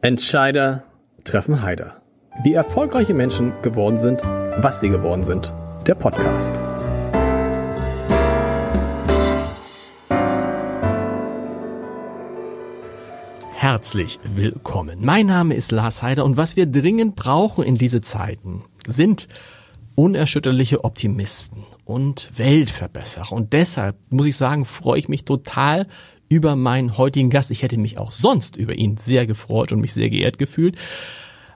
Entscheider treffen Heider. Wie erfolgreiche Menschen geworden sind, was sie geworden sind. Der Podcast. Herzlich willkommen. Mein Name ist Lars Heider und was wir dringend brauchen in diese Zeiten sind unerschütterliche Optimisten und Weltverbesserer. Und deshalb muss ich sagen, freue ich mich total über meinen heutigen Gast. Ich hätte mich auch sonst über ihn sehr gefreut und mich sehr geehrt gefühlt.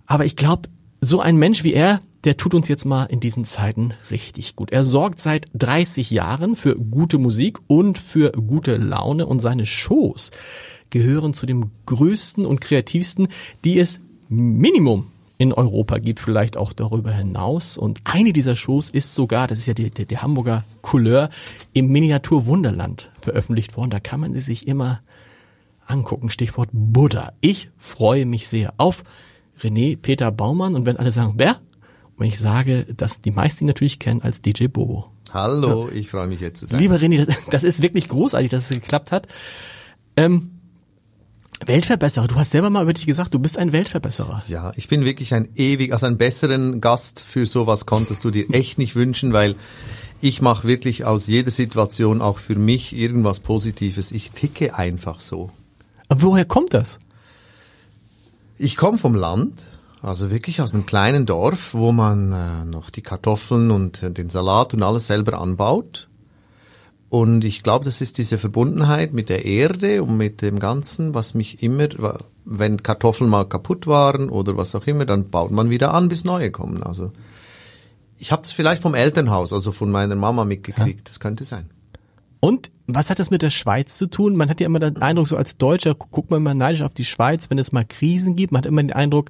Aber ich glaube, so ein Mensch wie er, der tut uns jetzt mal in diesen Zeiten richtig gut. Er sorgt seit 30 Jahren für gute Musik und für gute Laune und seine Shows gehören zu dem größten und kreativsten, die es Minimum in Europa gibt, vielleicht auch darüber hinaus. Und eine dieser Shows ist sogar, das ist ja die, die, die Hamburger Couleur, im Miniatur Wunderland veröffentlicht worden. Da kann man sie sich immer angucken. Stichwort Buddha. Ich freue mich sehr auf René Peter Baumann. Und wenn alle sagen, wer? Und ich sage, dass die meisten ihn natürlich kennen als DJ Bobo. Hallo, ja. ich freue mich jetzt zu sein. Lieber René, das, das, ist wirklich großartig, dass es geklappt hat. Ähm, Weltverbesserer. Du hast selber mal über dich gesagt, du bist ein Weltverbesserer. Ja, ich bin wirklich ein ewig, also einen besseren Gast für sowas konntest du dir echt nicht wünschen, weil ich mache wirklich aus jeder Situation auch für mich irgendwas Positives. Ich ticke einfach so. Aber woher kommt das? Ich komme vom Land, also wirklich aus einem kleinen Dorf, wo man äh, noch die Kartoffeln und den Salat und alles selber anbaut. Und ich glaube, das ist diese Verbundenheit mit der Erde und mit dem Ganzen, was mich immer, wenn Kartoffeln mal kaputt waren oder was auch immer, dann baut man wieder an, bis neue kommen. Also ich habe es vielleicht vom Elternhaus, also von meiner Mama mitgekriegt. Ja. Das könnte sein. Und was hat das mit der Schweiz zu tun? Man hat ja immer den Eindruck, so als Deutscher guckt man immer neidisch auf die Schweiz, wenn es mal Krisen gibt. Man hat immer den Eindruck,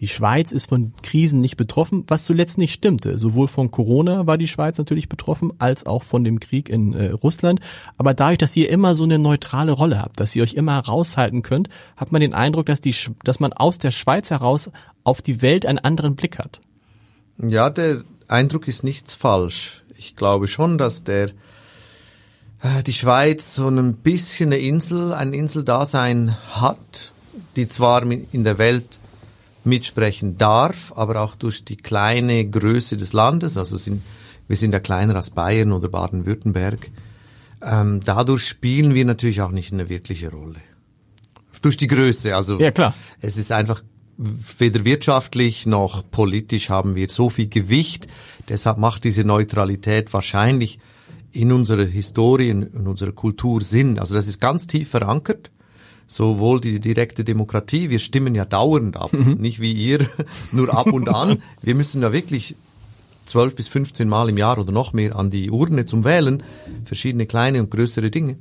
die Schweiz ist von Krisen nicht betroffen, was zuletzt nicht stimmte. Sowohl von Corona war die Schweiz natürlich betroffen, als auch von dem Krieg in äh, Russland. Aber dadurch, dass ihr immer so eine neutrale Rolle habt, dass ihr euch immer raushalten könnt, hat man den Eindruck, dass, die, dass man aus der Schweiz heraus auf die Welt einen anderen Blick hat. Ja, der Eindruck ist nichts falsch. Ich glaube schon, dass der äh, die Schweiz so ein bisschen eine Insel, ein Inseldasein hat, die zwar in der Welt mitsprechen darf, aber auch durch die kleine Größe des Landes, also sind, wir sind ja kleiner als Bayern oder Baden-Württemberg, ähm, dadurch spielen wir natürlich auch nicht eine wirkliche Rolle. Durch die Größe, also ja, klar. es ist einfach weder wirtschaftlich noch politisch haben wir so viel Gewicht, deshalb macht diese Neutralität wahrscheinlich in unserer Historie, in unserer Kultur Sinn. Also das ist ganz tief verankert sowohl die direkte Demokratie, wir stimmen ja dauernd ab, mhm. nicht wie ihr, nur ab und an. Wir müssen ja wirklich zwölf bis 15 Mal im Jahr oder noch mehr an die Urne zum Wählen, verschiedene kleine und größere Dinge.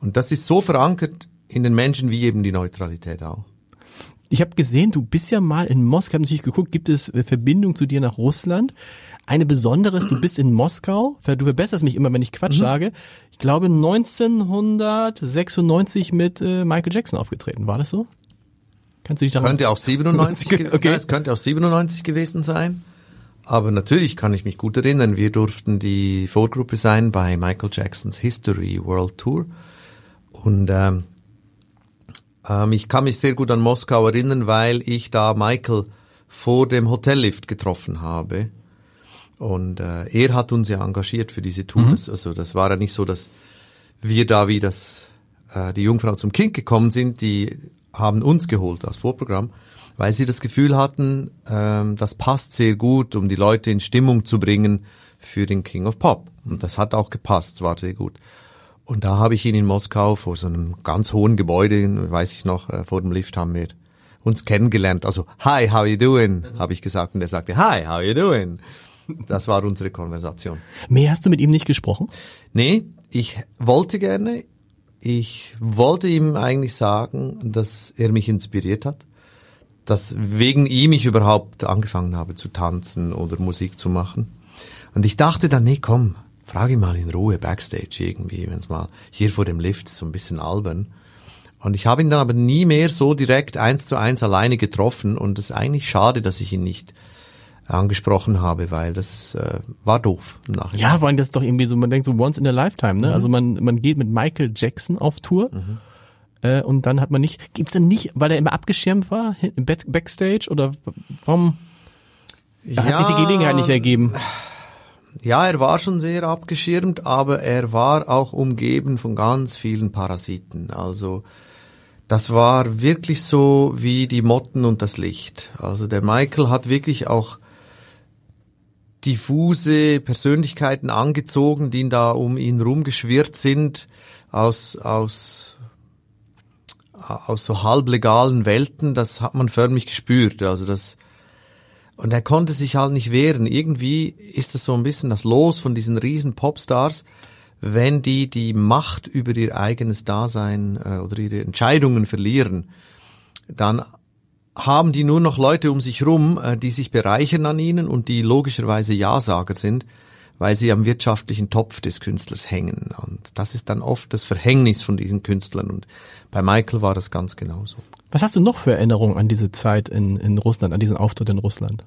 Und das ist so verankert in den Menschen wie eben die Neutralität auch. Ich habe gesehen, du bist ja mal in Moskau, habe natürlich geguckt, gibt es Verbindung zu dir nach Russland? Eine besondere ist, du bist in Moskau, du verbesserst mich immer, wenn ich Quatsch mhm. sage. Ich glaube 1996 mit äh, Michael Jackson aufgetreten. War das so? Kannst du dich daran Könnte auch 97, okay. Es könnte auch 97 gewesen sein. Aber natürlich kann ich mich gut erinnern, wir durften die Vorgruppe sein bei Michael Jacksons History World Tour. Und ähm, ähm, ich kann mich sehr gut an Moskau erinnern, weil ich da Michael vor dem Hotellift getroffen habe. Und äh, er hat uns ja engagiert für diese Tours. Mhm. Also das war ja nicht so, dass wir da wie das äh, die Jungfrau zum Kind gekommen sind, die haben uns geholt als Vorprogramm, weil sie das Gefühl hatten, ähm, das passt sehr gut, um die Leute in Stimmung zu bringen für den King of Pop. Und das hat auch gepasst, war sehr gut. Und da habe ich ihn in Moskau vor so einem ganz hohen Gebäude, weiß ich noch, äh, vor dem Lift haben wir uns kennengelernt. Also, hi, how you doing? habe ich gesagt. Und er sagte, hi, how you doing? Das war unsere Konversation. Mehr hast du mit ihm nicht gesprochen? Nee, ich wollte gerne. Ich wollte ihm eigentlich sagen, dass er mich inspiriert hat, dass wegen ihm ich überhaupt angefangen habe zu tanzen oder Musik zu machen. Und ich dachte dann, nee, komm, frage ihn mal in Ruhe backstage irgendwie, wenn es mal hier vor dem Lift so ein bisschen albern. Und ich habe ihn dann aber nie mehr so direkt eins zu eins alleine getroffen und es ist eigentlich schade, dass ich ihn nicht angesprochen habe, weil das äh, war doof im Nachhinein. Ja, weil das doch irgendwie so, man denkt so once in a lifetime, ne? Mhm. Also man, man geht mit Michael Jackson auf Tour. Mhm. Äh, und dann hat man nicht, gibt's denn nicht, weil er immer abgeschirmt war, im Backstage oder warum ja, hat sich die Gelegenheit nicht ergeben? Ja, er war schon sehr abgeschirmt, aber er war auch umgeben von ganz vielen Parasiten. Also das war wirklich so wie die Motten und das Licht. Also der Michael hat wirklich auch diffuse Persönlichkeiten angezogen, die da um ihn rumgeschwirrt sind aus aus aus so halblegalen Welten. Das hat man förmlich gespürt. Also das und er konnte sich halt nicht wehren. Irgendwie ist das so ein bisschen das Los von diesen riesen Popstars, wenn die die Macht über ihr eigenes Dasein äh, oder ihre Entscheidungen verlieren, dann haben die nur noch Leute um sich rum, äh, die sich bereichern an ihnen und die logischerweise Ja-Sager sind, weil sie am wirtschaftlichen Topf des Künstlers hängen. Und das ist dann oft das Verhängnis von diesen Künstlern. Und bei Michael war das ganz genauso. Was hast du noch für Erinnerungen an diese Zeit in, in Russland, an diesen Auftritt in Russland?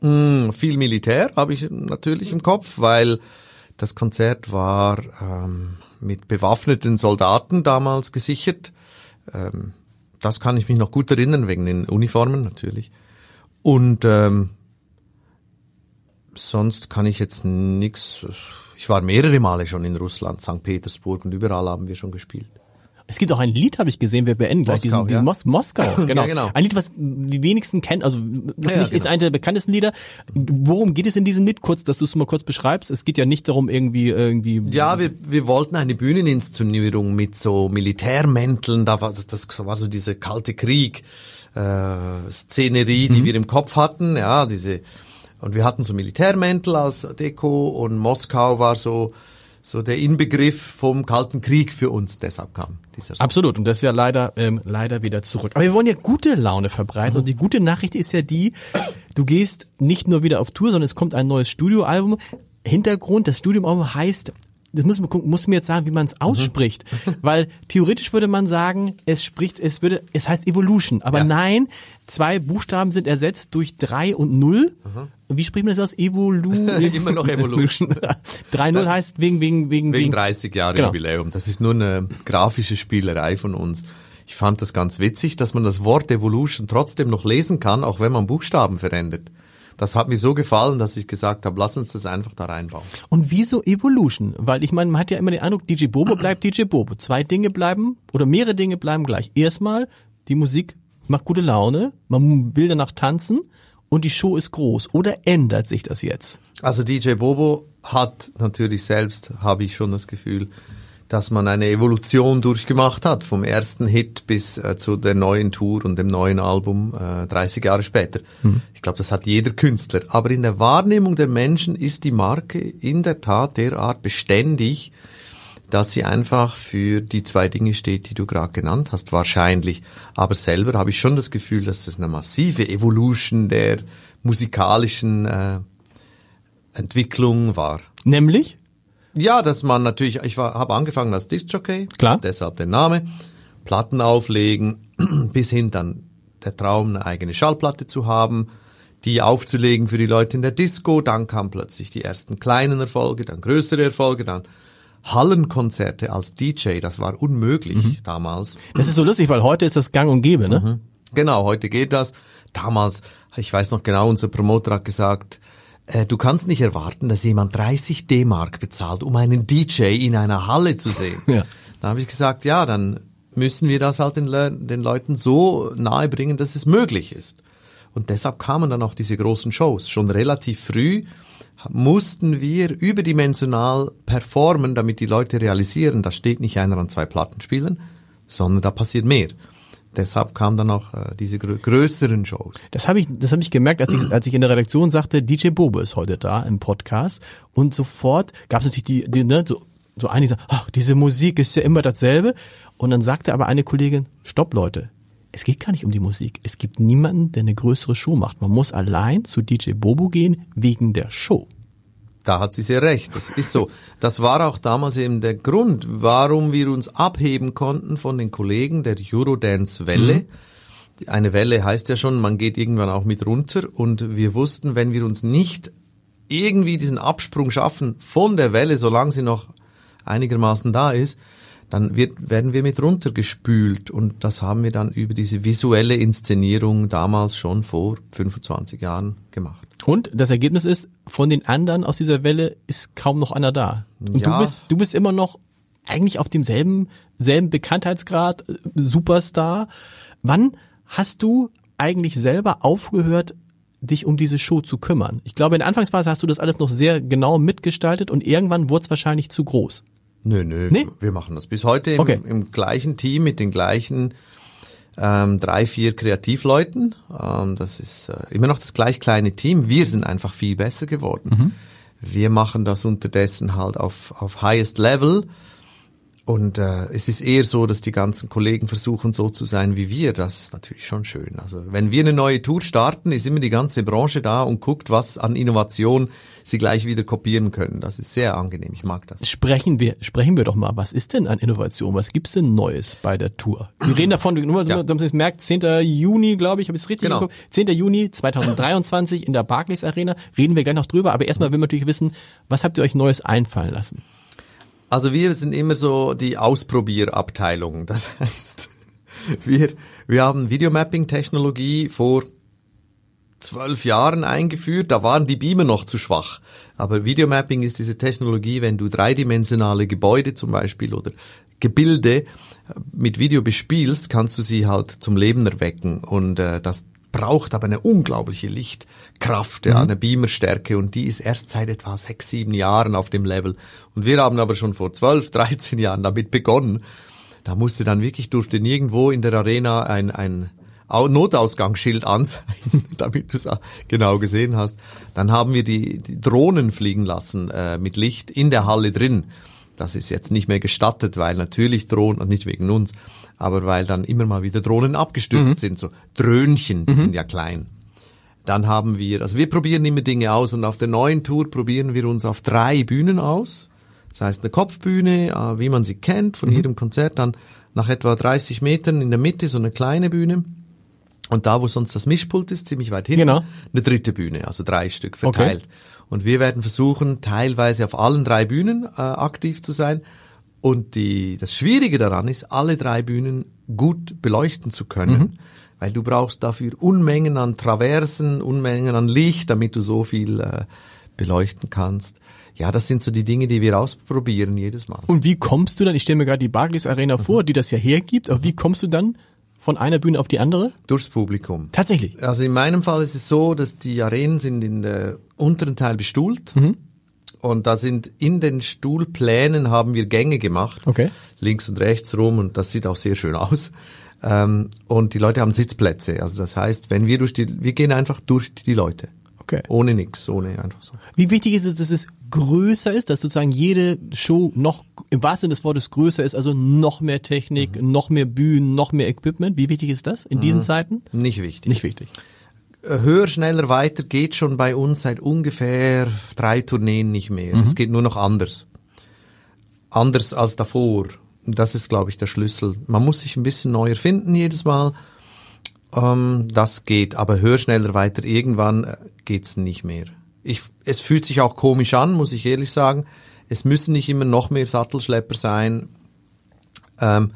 Mm, viel Militär habe ich natürlich im Kopf, weil das Konzert war ähm, mit bewaffneten Soldaten damals gesichert. Ähm, das kann ich mich noch gut erinnern, wegen den Uniformen natürlich. Und ähm, sonst kann ich jetzt nix. Ich war mehrere Male schon in Russland, St. Petersburg und überall haben wir schon gespielt. Es gibt auch ein Lied, habe ich gesehen, wir beenden gleich Moskau, diesen, diesen ja. Mos Moskau. Genau. ja, genau. Ein Lied, was die wenigsten kennen, also das ja, ist, genau. ist eine der bekanntesten Lieder. Worum geht es in diesem Lied? Kurz, dass du es mal kurz beschreibst. Es geht ja nicht darum, irgendwie irgendwie. Ja, wir, wir wollten eine Bühneninszenierung mit so Militärmänteln. Da war das, das war so diese kalte Krieg äh, Szenerie, die mhm. wir im Kopf hatten. Ja, diese und wir hatten so Militärmäntel als Deko und Moskau war so so der Inbegriff vom Kalten Krieg für uns. Deshalb kam dieser. Absolut. Und das ist ja leider, ähm, leider wieder zurück. Aber wir wollen ja gute Laune verbreiten. Mhm. Und die gute Nachricht ist ja die, du gehst nicht nur wieder auf Tour, sondern es kommt ein neues Studioalbum. Hintergrund, das Studioalbum heißt das muss, muss mir jetzt sagen, wie man es ausspricht. Mhm. Weil theoretisch würde man sagen, es spricht, es würde, es heißt Evolution. Aber ja. nein, zwei Buchstaben sind ersetzt durch drei und null. Mhm. Wie spricht man das aus? Evolu Immer noch Evolution. 3-0 heißt wegen, wegen, wegen, wegen 30 Jahre genau. Jubiläum. Das ist nur eine grafische Spielerei von uns. Ich fand das ganz witzig, dass man das Wort Evolution trotzdem noch lesen kann, auch wenn man Buchstaben verändert. Das hat mir so gefallen, dass ich gesagt habe, lass uns das einfach da reinbauen. Und wieso Evolution? Weil ich meine, man hat ja immer den Eindruck, DJ Bobo bleibt DJ Bobo. Zwei Dinge bleiben oder mehrere Dinge bleiben gleich. Erstmal, die Musik macht gute Laune, man will danach tanzen und die Show ist groß. Oder ändert sich das jetzt? Also DJ Bobo hat natürlich selbst, habe ich schon das Gefühl, dass man eine Evolution durchgemacht hat, vom ersten Hit bis äh, zu der neuen Tour und dem neuen Album äh, 30 Jahre später. Mhm. Ich glaube, das hat jeder Künstler. Aber in der Wahrnehmung der Menschen ist die Marke in der Tat derart beständig, dass sie einfach für die zwei Dinge steht, die du gerade genannt hast, wahrscheinlich. Aber selber habe ich schon das Gefühl, dass das eine massive Evolution der musikalischen äh, Entwicklung war. Nämlich? Ja, dass man natürlich, ich habe angefangen als Discjockey, Klar. deshalb der Name, Platten auflegen, bis hin dann der Traum, eine eigene Schallplatte zu haben, die aufzulegen für die Leute in der Disco, dann kamen plötzlich die ersten kleinen Erfolge, dann größere Erfolge, dann Hallenkonzerte als DJ, das war unmöglich mhm. damals. Das ist so lustig, weil heute ist das gang und gäbe, ne? Mhm. Genau, heute geht das. Damals, ich weiß noch genau, unser Promoter hat gesagt, du kannst nicht erwarten, dass jemand 30 D-Mark bezahlt, um einen DJ in einer Halle zu sehen. Ja. Da habe ich gesagt, ja, dann müssen wir das halt den, Le den Leuten so nahe bringen, dass es möglich ist. Und deshalb kamen dann auch diese großen Shows. Schon relativ früh mussten wir überdimensional performen, damit die Leute realisieren, da steht nicht einer an zwei Plattenspielen, sondern da passiert mehr. Deshalb kamen dann auch äh, diese grö größeren Shows. Das habe ich, das habe ich gemerkt, als ich, als ich in der Redaktion sagte, DJ Bobo ist heute da im Podcast und sofort gab es natürlich die, die ne, so, so einige sagen, ach, diese Musik ist ja immer dasselbe. Und dann sagte aber eine Kollegin, stopp Leute, es geht gar nicht um die Musik. Es gibt niemanden, der eine größere Show macht. Man muss allein zu DJ Bobo gehen wegen der Show. Da hat sie sehr recht. Das ist so. Das war auch damals eben der Grund, warum wir uns abheben konnten von den Kollegen der Eurodance-Welle. Mhm. Eine Welle heißt ja schon, man geht irgendwann auch mit runter und wir wussten, wenn wir uns nicht irgendwie diesen Absprung schaffen von der Welle, solange sie noch einigermaßen da ist, dann wird, werden wir mit runtergespült und das haben wir dann über diese visuelle Inszenierung damals schon vor 25 Jahren gemacht. Und das Ergebnis ist, von den anderen aus dieser Welle ist kaum noch einer da. Und ja. du bist, du bist immer noch eigentlich auf demselben, selben Bekanntheitsgrad, äh, Superstar. Wann hast du eigentlich selber aufgehört, dich um diese Show zu kümmern? Ich glaube, in der Anfangsphase hast du das alles noch sehr genau mitgestaltet und irgendwann wurde es wahrscheinlich zu groß. Nö, nö, nee? wir machen das bis heute im, okay. im gleichen Team mit den gleichen ähm, drei, vier Kreativleuten. Ähm, das ist äh, immer noch das gleich kleine Team. Wir sind einfach viel besser geworden. Mhm. Wir machen das unterdessen halt auf, auf highest level und äh, es ist eher so, dass die ganzen Kollegen versuchen, so zu sein wie wir. Das ist natürlich schon schön. Also wenn wir eine neue Tour starten, ist immer die ganze Branche da und guckt, was an Innovation sie gleich wieder kopieren können. Das ist sehr angenehm. Ich mag das. Sprechen wir, sprechen wir doch mal. Was ist denn an Innovation? Was gibt's denn Neues bei der Tour? Wir reden davon, nur, ja. damit ihr merkt, 10. Juni, glaube ich, habe ich es richtig genau. geguckt. 10. Juni 2023 in der Barclays Arena. Reden wir gleich noch drüber. Aber erstmal will man natürlich wissen, was habt ihr euch Neues einfallen lassen? Also wir sind immer so die Ausprobierabteilung. Das heißt, wir, wir haben Videomapping-Technologie vor zwölf Jahren eingeführt. Da waren die Beamer noch zu schwach. Aber Videomapping ist diese Technologie, wenn du dreidimensionale Gebäude zum Beispiel oder Gebilde mit Video bespielst, kannst du sie halt zum Leben erwecken. Und äh, das braucht aber eine unglaubliche Lichtkraft, ja, mhm. eine Beamerstärke und die ist erst seit etwa sechs, sieben Jahren auf dem Level. Und wir haben aber schon vor zwölf, dreizehn Jahren damit begonnen. Da musste dann wirklich, durfte nirgendwo in der Arena ein, ein Notausgangsschild anzeigen, damit du es genau gesehen hast. Dann haben wir die, die Drohnen fliegen lassen äh, mit Licht in der Halle drin. Das ist jetzt nicht mehr gestattet, weil natürlich Drohnen, und nicht wegen uns, aber weil dann immer mal wieder Drohnen abgestürzt mhm. sind, so Dröhnchen, die mhm. sind ja klein. Dann haben wir, also wir probieren immer Dinge aus und auf der neuen Tour probieren wir uns auf drei Bühnen aus. Das heißt eine Kopfbühne, äh, wie man sie kennt von mhm. jedem Konzert, dann nach etwa 30 Metern in der Mitte so eine kleine Bühne. Und da, wo sonst das Mischpult ist, ziemlich weit hinten, genau. eine dritte Bühne, also drei Stück verteilt. Okay. Und wir werden versuchen, teilweise auf allen drei Bühnen äh, aktiv zu sein. Und die, das Schwierige daran ist, alle drei Bühnen gut beleuchten zu können, mhm. weil du brauchst dafür Unmengen an Traversen, Unmengen an Licht, damit du so viel äh, beleuchten kannst. Ja, das sind so die Dinge, die wir ausprobieren jedes Mal. Und wie kommst du dann, ich stelle mir gerade die Barclays Arena mhm. vor, die das ja hergibt, aber wie kommst du dann von einer Bühne auf die andere? Durchs Publikum. Tatsächlich. Also in meinem Fall ist es so, dass die Arenen sind in der unteren Teil bestuhlt. Mhm. Und da sind in den Stuhlplänen haben wir Gänge gemacht. Okay. Links und rechts rum und das sieht auch sehr schön aus. Ähm, und die Leute haben Sitzplätze. Also das heißt, wenn wir durch die, wir gehen einfach durch die Leute. Okay. Ohne nix, ohne einfach so. Wie wichtig ist es, dass es größer ist, dass sozusagen jede Show noch im wahrsten Sinne des Wortes größer ist, also noch mehr Technik, mhm. noch mehr Bühnen, noch mehr Equipment? Wie wichtig ist das in diesen mhm. Zeiten? Nicht wichtig. Nicht wichtig höher, schneller, weiter geht schon bei uns seit ungefähr drei Tourneen nicht mehr. Mhm. Es geht nur noch anders. Anders als davor. Das ist, glaube ich, der Schlüssel. Man muss sich ein bisschen neu erfinden jedes Mal. Ähm, das geht, aber höher, schneller, weiter. Irgendwann äh, geht's nicht mehr. Ich, es fühlt sich auch komisch an, muss ich ehrlich sagen. Es müssen nicht immer noch mehr Sattelschlepper sein. Ähm,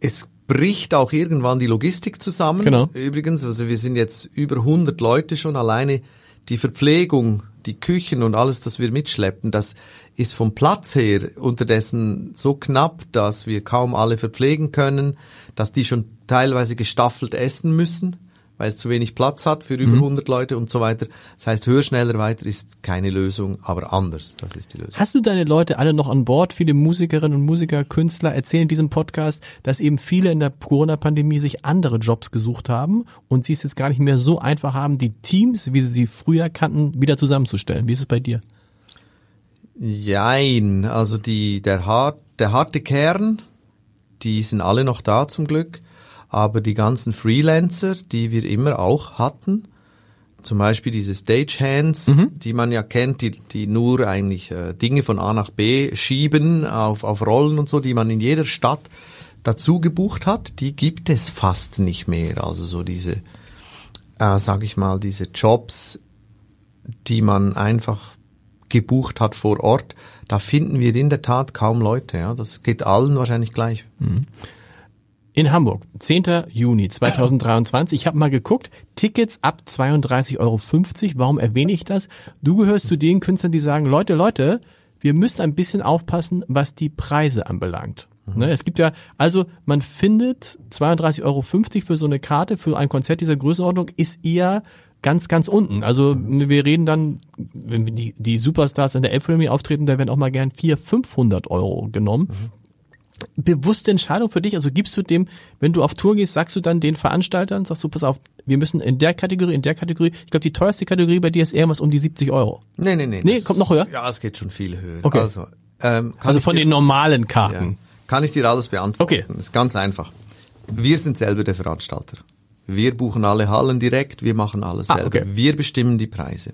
es bricht auch irgendwann die Logistik zusammen. Genau. Übrigens, also wir sind jetzt über 100 Leute schon alleine. Die Verpflegung, die Küchen und alles, das wir mitschleppen, das ist vom Platz her unterdessen so knapp, dass wir kaum alle verpflegen können, dass die schon teilweise gestaffelt essen müssen weil es zu wenig Platz hat für über mhm. 100 Leute und so weiter. Das heißt, höher, schneller, weiter ist keine Lösung, aber anders, das ist die Lösung. Hast du deine Leute alle noch an Bord? Viele Musikerinnen und Musiker, Künstler erzählen in diesem Podcast, dass eben viele in der Corona-Pandemie sich andere Jobs gesucht haben und sie es jetzt gar nicht mehr so einfach haben, die Teams, wie sie sie früher kannten, wieder zusammenzustellen. Wie ist es bei dir? Jein, also die, der, hart, der harte Kern, die sind alle noch da zum Glück. Aber die ganzen Freelancer, die wir immer auch hatten, zum Beispiel diese Stagehands, mhm. die man ja kennt, die, die nur eigentlich äh, Dinge von A nach B schieben auf, auf Rollen und so, die man in jeder Stadt dazu gebucht hat, die gibt es fast nicht mehr. Also so diese, äh, sag ich mal, diese Jobs, die man einfach gebucht hat vor Ort, da finden wir in der Tat kaum Leute. Ja, das geht allen wahrscheinlich gleich. Mhm. In Hamburg, 10. Juni 2023. Ich habe mal geguckt, Tickets ab 32,50 Euro. Warum erwähne ich das? Du gehörst zu den Künstlern, die sagen, Leute, Leute, wir müssen ein bisschen aufpassen, was die Preise anbelangt. Mhm. Ne, es gibt ja, also man findet 32,50 Euro für so eine Karte für ein Konzert dieser Größenordnung ist eher ganz, ganz unten. Also wir reden dann, wenn die, die Superstars in der Elbphilharmonie auftreten, da werden auch mal gern 400, 500 Euro genommen. Mhm bewusste Entscheidung für dich? Also gibst du dem, wenn du auf Tour gehst, sagst du dann den Veranstaltern, sagst du, pass auf, wir müssen in der Kategorie, in der Kategorie, ich glaube, die teuerste Kategorie bei dir ist eher was um die 70 Euro. Nee, nee, nee. Nee, kommt noch höher? Ja, es geht schon viel höher. Okay. Also, ähm, also von dir, den normalen Karten. Ja, kann ich dir alles beantworten. Okay. Das ist ganz einfach. Wir sind selber der Veranstalter. Wir buchen alle Hallen direkt, wir machen alles ah, selber. Okay. Wir bestimmen die Preise.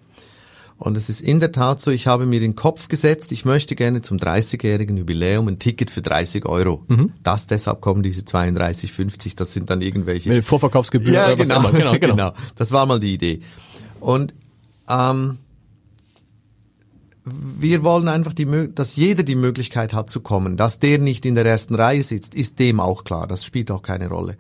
Und es ist in der Tat so, ich habe mir den Kopf gesetzt, ich möchte gerne zum 30-jährigen Jubiläum ein Ticket für 30 Euro. Mhm. Das deshalb kommen diese 32,50, das sind dann irgendwelche... Mit Vorverkaufsgebühren ja, oder genau, was immer. Genau, genau. genau. Das war mal die Idee. Und ähm, wir wollen einfach, die, dass jeder die Möglichkeit hat zu kommen. Dass der nicht in der ersten Reihe sitzt, ist dem auch klar. Das spielt auch keine Rolle.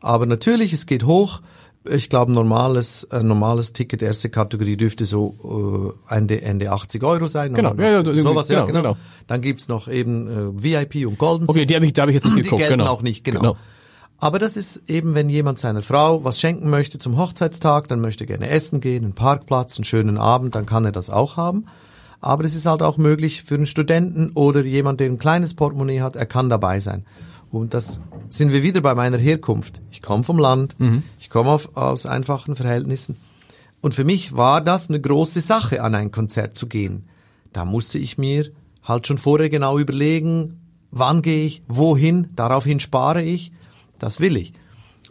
Aber natürlich, es geht hoch ich glaube, normales, äh, normales Ticket, erste Kategorie dürfte so äh, Ende, Ende 80 Euro sein. Genau, ja, ja, sowas, genau, ja, genau. genau. Dann gibt's noch eben äh, VIP und Golden Okay, die habe ich, da hab ich jetzt nicht geguckt. Die gelten genau. auch nicht, genau. genau. Aber das ist eben, wenn jemand seiner Frau was schenken möchte zum Hochzeitstag, dann möchte gerne essen gehen, einen Parkplatz, einen schönen Abend, dann kann er das auch haben. Aber es ist halt auch möglich für einen Studenten oder jemand, der ein kleines Portemonnaie hat, er kann dabei sein. Und das sind wir wieder bei meiner Herkunft. Ich komme vom Land, mhm. ich komme aus einfachen Verhältnissen. Und für mich war das eine große Sache, an ein Konzert zu gehen. Da musste ich mir halt schon vorher genau überlegen, wann gehe ich, wohin, daraufhin spare ich, das will ich.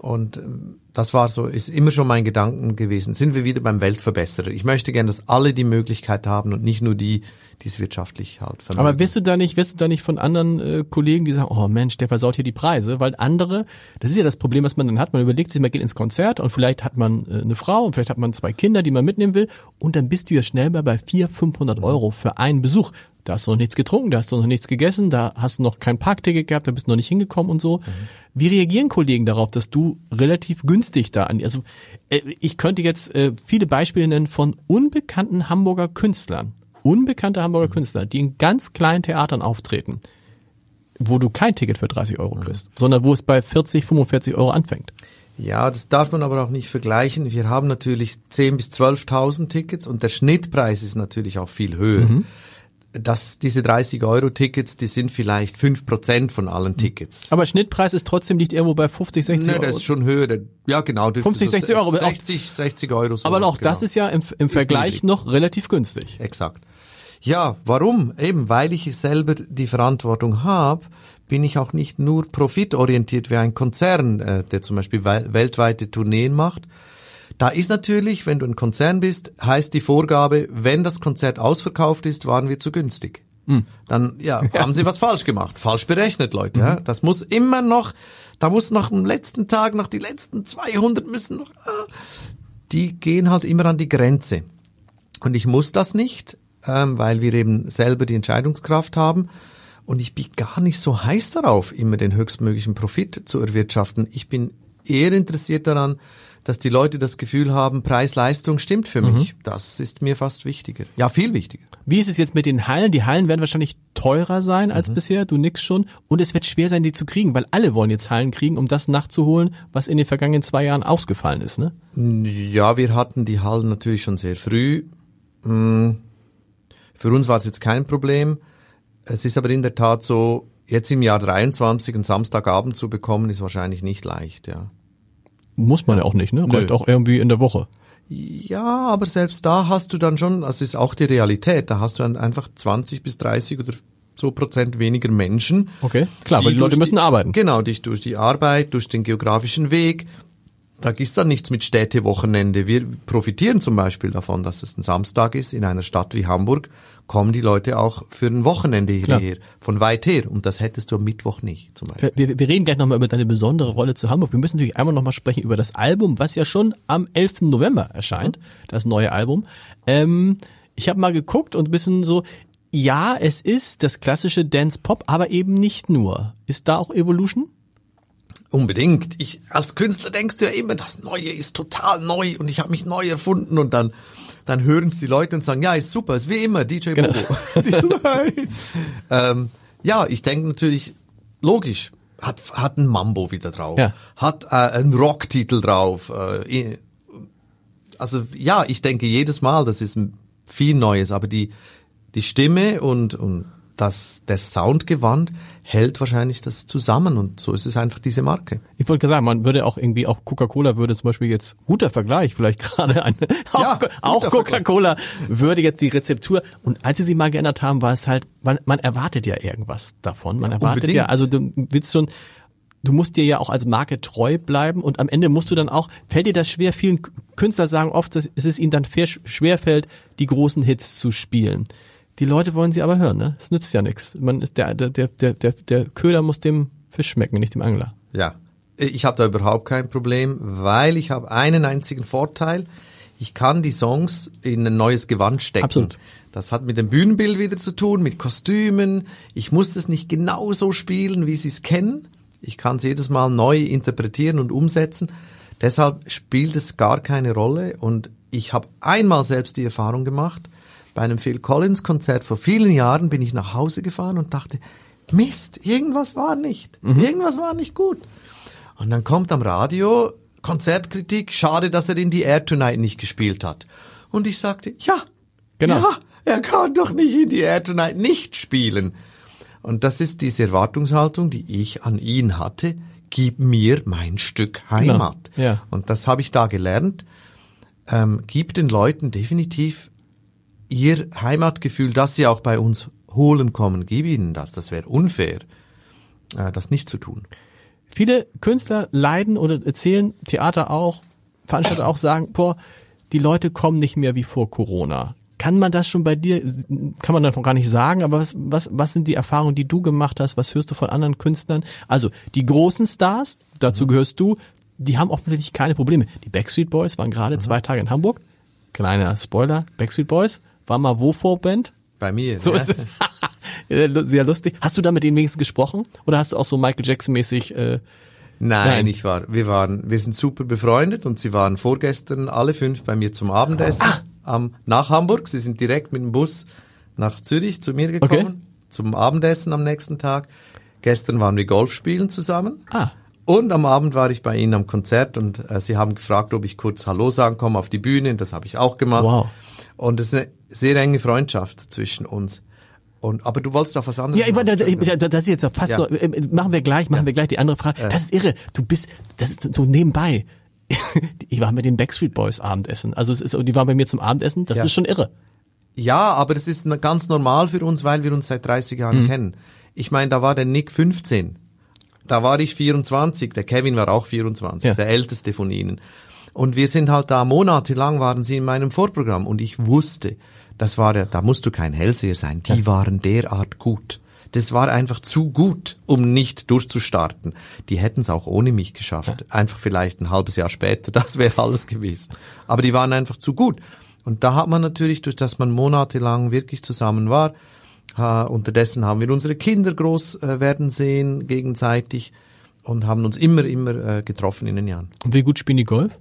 Und ähm, das war so, ist immer schon mein Gedanken gewesen. Sind wir wieder beim Weltverbesserer. Ich möchte gern, dass alle die Möglichkeit haben und nicht nur die, die es wirtschaftlich halt vermögen. Aber wirst du da nicht, wirst du da nicht von anderen äh, Kollegen, die sagen, oh Mensch, der versaut hier die Preise, weil andere, das ist ja das Problem, was man dann hat, man überlegt sich, man geht ins Konzert und vielleicht hat man äh, eine Frau und vielleicht hat man zwei Kinder, die man mitnehmen will und dann bist du ja schnell mal bei 400, 500 Euro für einen Besuch. Da hast du noch nichts getrunken, da hast du noch nichts gegessen, da hast du noch kein Parkticket gehabt, da bist du noch nicht hingekommen und so. Mhm. Wie reagieren Kollegen darauf, dass du relativ günstig da an, also äh, ich könnte jetzt äh, viele Beispiele nennen von unbekannten Hamburger Künstlern, unbekannte Hamburger mhm. Künstler, die in ganz kleinen Theatern auftreten, wo du kein Ticket für 30 Euro kriegst, mhm. sondern wo es bei 40, 45 Euro anfängt. Ja, das darf man aber auch nicht vergleichen. Wir haben natürlich 10.000 bis 12.000 Tickets und der Schnittpreis ist natürlich auch viel höher. Dass diese 30-Euro-Tickets, die sind vielleicht fünf Prozent von allen Tickets. Aber Schnittpreis ist trotzdem nicht irgendwo bei 50, 60 nee, Euro. Nee, das ist schon höher. Ja, genau. 50, 60 Euro. 60, 60 Euro. Sowas, aber auch genau. das ist ja im, im Vergleich noch relativ günstig. Exakt. Ja, warum? Eben, weil ich selber die Verantwortung habe, bin ich auch nicht nur profitorientiert wie ein Konzern, äh, der zum Beispiel weltweite Tourneen macht, da ist natürlich, wenn du ein Konzern bist, heißt die Vorgabe, wenn das Konzert ausverkauft ist, waren wir zu günstig. Mhm. Dann ja, ja, haben sie was falsch gemacht, falsch berechnet, Leute. Mhm. Ja. Das muss immer noch, da muss noch am letzten Tag, noch die letzten 200 müssen noch, ah, die gehen halt immer an die Grenze. Und ich muss das nicht, ähm, weil wir eben selber die Entscheidungskraft haben. Und ich bin gar nicht so heiß darauf, immer den höchstmöglichen Profit zu erwirtschaften. Ich bin eher interessiert daran, dass die Leute das Gefühl haben, Preis-Leistung stimmt für mhm. mich. Das ist mir fast wichtiger. Ja, viel wichtiger. Wie ist es jetzt mit den Hallen? Die Hallen werden wahrscheinlich teurer sein als mhm. bisher, du nix schon. Und es wird schwer sein, die zu kriegen, weil alle wollen jetzt Hallen kriegen, um das nachzuholen, was in den vergangenen zwei Jahren ausgefallen ist, ne? Ja, wir hatten die Hallen natürlich schon sehr früh. Hm, für uns war es jetzt kein Problem. Es ist aber in der Tat so, jetzt im Jahr 23 einen Samstagabend zu bekommen, ist wahrscheinlich nicht leicht, ja. Muss man ja auch nicht, ne? Reicht auch irgendwie in der Woche. Ja, aber selbst da hast du dann schon, das ist auch die Realität, da hast du dann einfach 20 bis 30 oder so Prozent weniger Menschen. Okay, klar, weil die Leute müssen arbeiten. Genau, durch, durch die Arbeit, durch den geografischen Weg. Da ist dann nichts mit Städtewochenende. Wir profitieren zum Beispiel davon, dass es ein Samstag ist in einer Stadt wie Hamburg, kommen die Leute auch für ein Wochenende hierher, von weit her. Und das hättest du am Mittwoch nicht, zum Beispiel. Wir, wir reden gleich nochmal über deine besondere Rolle zu Hamburg. Wir müssen natürlich einmal nochmal sprechen über das Album, was ja schon am 11. November erscheint, das neue Album. Ähm, Ich habe mal geguckt und ein bisschen so, ja, es ist das klassische Dance Pop, aber eben nicht nur. Ist da auch Evolution? Unbedingt. Ich als Künstler denkst du ja immer, das Neue ist total neu und ich habe mich neu erfunden und dann dann hören es die Leute und sagen, ja, ist super, ist wie immer DJ genau. Bobo. ähm, ja, ich denke natürlich logisch. Hat hat ein Mambo wieder drauf, ja. hat äh, einen Rocktitel drauf. Äh, also ja, ich denke jedes Mal, das ist viel Neues, aber die die Stimme und und das der Soundgewand hält wahrscheinlich das zusammen und so ist es einfach diese Marke. Ich wollte sagen, man würde auch irgendwie auch Coca-Cola würde zum Beispiel jetzt guter Vergleich vielleicht gerade eine ja, auch, auch Coca-Cola würde jetzt die Rezeptur und als sie sie mal geändert haben, war es halt man, man erwartet ja irgendwas davon. Man erwartet Unbedingt. ja, also du willst schon du musst dir ja auch als Marke treu bleiben und am Ende musst du dann auch, fällt dir das schwer, vielen Künstler sagen oft, dass es ihnen dann schwer fällt, die großen Hits zu spielen. Die Leute wollen sie aber hören, ne? Es nützt ja nichts. Man ist der, der, der, der, der Köder muss dem Fisch schmecken, nicht dem Angler. Ja. Ich habe da überhaupt kein Problem, weil ich habe einen einzigen Vorteil. Ich kann die Songs in ein neues Gewand stecken. Absolut. Das hat mit dem Bühnenbild wieder zu tun, mit Kostümen. Ich muss es nicht genau so spielen, wie sie es kennen. Ich kann es jedes Mal neu interpretieren und umsetzen. Deshalb spielt es gar keine Rolle. Und ich habe einmal selbst die Erfahrung gemacht, bei einem Phil Collins Konzert vor vielen Jahren bin ich nach Hause gefahren und dachte, Mist, irgendwas war nicht, mhm. irgendwas war nicht gut. Und dann kommt am Radio Konzertkritik, schade, dass er in die Air Tonight nicht gespielt hat. Und ich sagte, ja, genau. ja, er kann doch nicht in die Air Tonight nicht spielen. Und das ist diese Erwartungshaltung, die ich an ihn hatte. Gib mir mein Stück Heimat. Genau. Ja. Und das habe ich da gelernt. Ähm, gib den Leuten definitiv ihr Heimatgefühl, das sie auch bei uns holen kommen, gib ihnen das. Das wäre unfair, äh, das nicht zu tun. Viele Künstler leiden oder erzählen, Theater auch, Veranstalter auch sagen, boah, die Leute kommen nicht mehr wie vor Corona. Kann man das schon bei dir, kann man das noch gar nicht sagen, aber was, was, was sind die Erfahrungen, die du gemacht hast? Was hörst du von anderen Künstlern? Also, die großen Stars, dazu mhm. gehörst du, die haben offensichtlich keine Probleme. Die Backstreet Boys waren gerade mhm. zwei Tage in Hamburg. Kleiner Spoiler, Backstreet Boys war mal wo Vorband? Bei mir. So ja. ist es. Sehr lustig. Hast du da mit denen wenigstens gesprochen? Oder hast du auch so Michael Jackson mäßig äh, Nein, Nein, ich war, wir waren, wir sind super befreundet und sie waren vorgestern alle fünf bei mir zum Abendessen ah. am, nach Hamburg. Sie sind direkt mit dem Bus nach Zürich zu mir gekommen okay. zum Abendessen am nächsten Tag. Gestern waren wir Golf spielen zusammen. Ah. Und am Abend war ich bei ihnen am Konzert und äh, sie haben gefragt, ob ich kurz Hallo sagen komme auf die Bühne. Das habe ich auch gemacht. Wow. Und es ist eine sehr enge Freundschaft zwischen uns. Und, aber du wolltest auf was anderes. Ja, ich, das, das ist jetzt fast ja. noch, äh, machen wir gleich, machen ja. wir gleich die andere Frage. Das ist irre. Du bist, das ist so nebenbei. ich war mit den Backstreet Boys Abendessen. Also es ist, die waren bei mir zum Abendessen. Das ja. ist schon irre. Ja, aber das ist ganz normal für uns, weil wir uns seit 30 Jahren mhm. kennen. Ich meine, da war der Nick 15. Da war ich 24. Der Kevin war auch 24. Ja. Der älteste von ihnen. Und wir sind halt da monatelang waren sie in meinem Vorprogramm und ich wusste, das war ja, da musst du kein Hellseher sein, die waren derart gut. Das war einfach zu gut, um nicht durchzustarten. Die hätten es auch ohne mich geschafft. Einfach vielleicht ein halbes Jahr später, das wäre alles gewesen. Aber die waren einfach zu gut. Und da hat man natürlich, durch das man monatelang wirklich zusammen war, äh, unterdessen haben wir unsere Kinder groß äh, werden sehen gegenseitig und haben uns immer, immer äh, getroffen in den Jahren. Und wie gut spielen die Golf?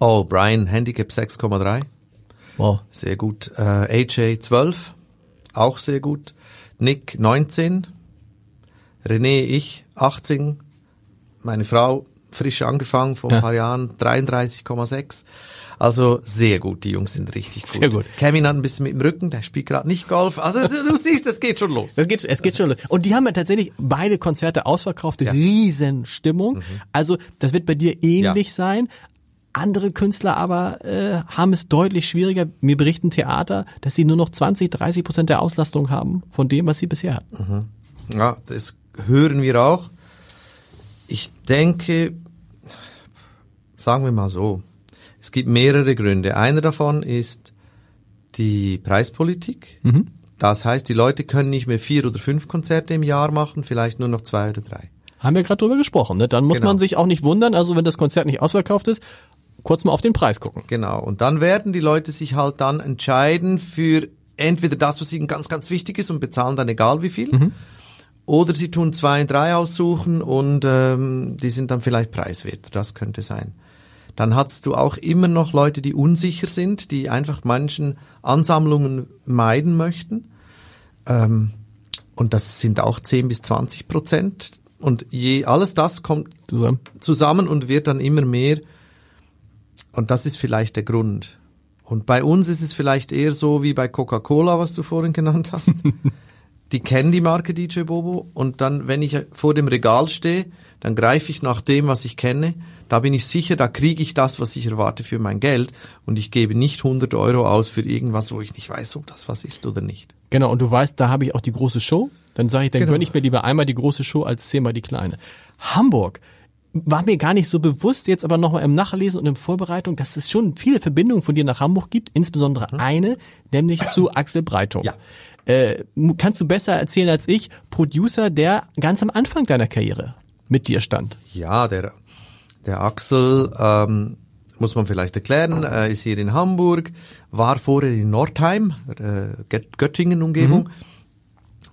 Oh, Brian, Handicap 6,3. Wow. Sehr gut. Äh, AJ 12, auch sehr gut. Nick 19. René, ich 18. Meine Frau frisch angefangen vor ein ja. paar Jahren 33,6. Also sehr gut, die Jungs sind richtig gut. Sehr gut. Kevin hat ein bisschen mit dem Rücken, der spielt gerade nicht Golf. Also du siehst, es geht schon los. Es geht, es geht schon los. Und die haben ja tatsächlich beide Konzerte ausverkauft, ja. Riesenstimmung. Mhm. Also das wird bei dir ähnlich ja. sein. Andere Künstler aber äh, haben es deutlich schwieriger. Mir berichten Theater, dass sie nur noch 20, 30 Prozent der Auslastung haben von dem, was sie bisher hatten. Mhm. Ja, das hören wir auch. Ich denke, sagen wir mal so, es gibt mehrere Gründe. Einer davon ist die Preispolitik. Mhm. Das heißt, die Leute können nicht mehr vier oder fünf Konzerte im Jahr machen, vielleicht nur noch zwei oder drei. Haben wir gerade drüber gesprochen. Ne? Dann muss genau. man sich auch nicht wundern, also wenn das Konzert nicht ausverkauft ist, kurz mal auf den Preis gucken. Genau. Und dann werden die Leute sich halt dann entscheiden für entweder das, was ihnen ganz, ganz wichtig ist und bezahlen dann egal wie viel. Mhm. Oder sie tun zwei und drei aussuchen und ähm, die sind dann vielleicht preiswerter. Das könnte sein. Dann hast du auch immer noch Leute, die unsicher sind, die einfach manchen Ansammlungen meiden möchten. Ähm, und das sind auch 10 bis 20 Prozent. Und je alles das kommt zusammen. zusammen und wird dann immer mehr. Und das ist vielleicht der Grund. Und bei uns ist es vielleicht eher so wie bei Coca-Cola, was du vorhin genannt hast. die kennen die Marke DJ Bobo und dann, wenn ich vor dem Regal stehe, dann greife ich nach dem, was ich kenne. Da bin ich sicher, da kriege ich das, was ich erwarte für mein Geld und ich gebe nicht 100 Euro aus für irgendwas, wo ich nicht weiß, ob das was ist oder nicht. Genau, und du weißt, da habe ich auch die große Show. Dann sage ich, dann genau. gönne ich mir lieber einmal die große Show als zehnmal die kleine. Hamburg war mir gar nicht so bewusst, jetzt aber nochmal im Nachlesen und in Vorbereitung, dass es schon viele Verbindungen von dir nach Hamburg gibt, insbesondere hm. eine, nämlich zu Axel Breitung. Ja. Äh, kannst du besser erzählen als ich, Producer, der ganz am Anfang deiner Karriere mit dir stand. Ja, der, der Axel, ähm, muss man vielleicht erklären, äh, ist hier in Hamburg, war vorher in Nordheim, äh, Göttingen-Umgebung. Mhm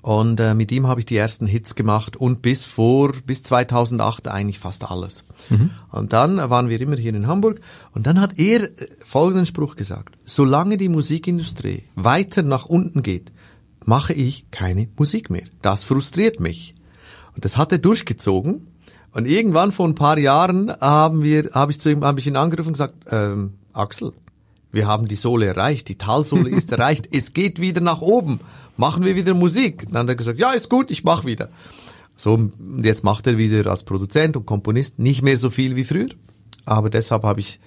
und äh, mit ihm habe ich die ersten Hits gemacht und bis vor, bis 2008 eigentlich fast alles. Mhm. Und dann waren wir immer hier in Hamburg und dann hat er äh, folgenden Spruch gesagt. Solange die Musikindustrie weiter nach unten geht, mache ich keine Musik mehr. Das frustriert mich. Und das hat er durchgezogen. Und irgendwann vor ein paar Jahren haben wir, habe ich zu ihm, habe ich ihn angerufen und gesagt, ähm, Axel, wir haben die Sohle erreicht, die Talsohle ist erreicht, es geht wieder nach oben machen wir wieder Musik. Dann hat er gesagt, ja, ist gut, ich mach wieder. So, jetzt macht er wieder als Produzent und Komponist nicht mehr so viel wie früher. Aber deshalb habe ich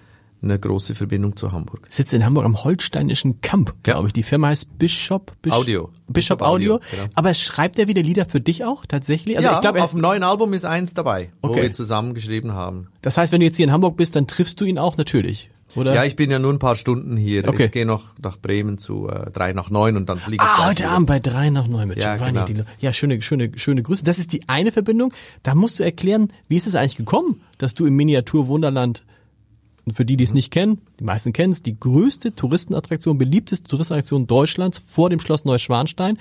eine große Verbindung zu Hamburg. Sitzt in Hamburg am Holsteinischen Kamp, glaube ja. ich. Die Firma heißt Bishop, Bish Audio. Bishop, Audio. Audio genau. Aber schreibt er wieder Lieder für dich auch tatsächlich? Also ja, ich glaub, auf dem neuen Album ist eins dabei, okay. wo wir zusammen geschrieben haben. Das heißt, wenn du jetzt hier in Hamburg bist, dann triffst du ihn auch natürlich. Oder? Ja, ich bin ja nur ein paar Stunden hier. Okay. Ich gehe noch nach Bremen zu äh, drei nach neun und dann fliege ich. Ah, heute Abend bei drei nach neun mit ja, Giovanni. Genau. Ja, schöne, schöne, schöne Grüße. Das ist die eine Verbindung. Da musst du erklären, wie ist es eigentlich gekommen, dass du im Miniatur Wunderland und für die, die es nicht kennen, die meisten kennen es, die größte Touristenattraktion, beliebteste Touristenattraktion Deutschlands vor dem Schloss Neuschwanstein,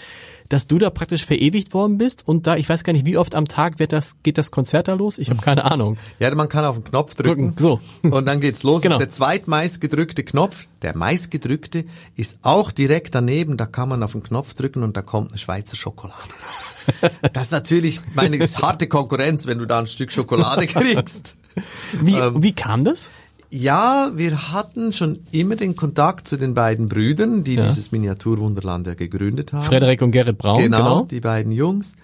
dass du da praktisch verewigt worden bist und da, ich weiß gar nicht, wie oft am Tag wird das, geht das Konzert da los? Ich habe keine Ahnung. Ja, man kann auf den Knopf drücken, drücken so. und dann geht's los. Genau. Ist der zweitmeist gedrückte Knopf. Der meistgedrückte ist auch direkt daneben, da kann man auf den Knopf drücken und da kommt eine Schweizer Schokolade raus. Das ist natürlich meine harte Konkurrenz, wenn du da ein Stück Schokolade kriegst. Wie, ähm, wie kam das? Ja, wir hatten schon immer den Kontakt zu den beiden Brüdern, die ja. dieses Miniaturwunderland ja gegründet haben. Frederik und Gerrit Braun, genau, genau. die beiden Jungs.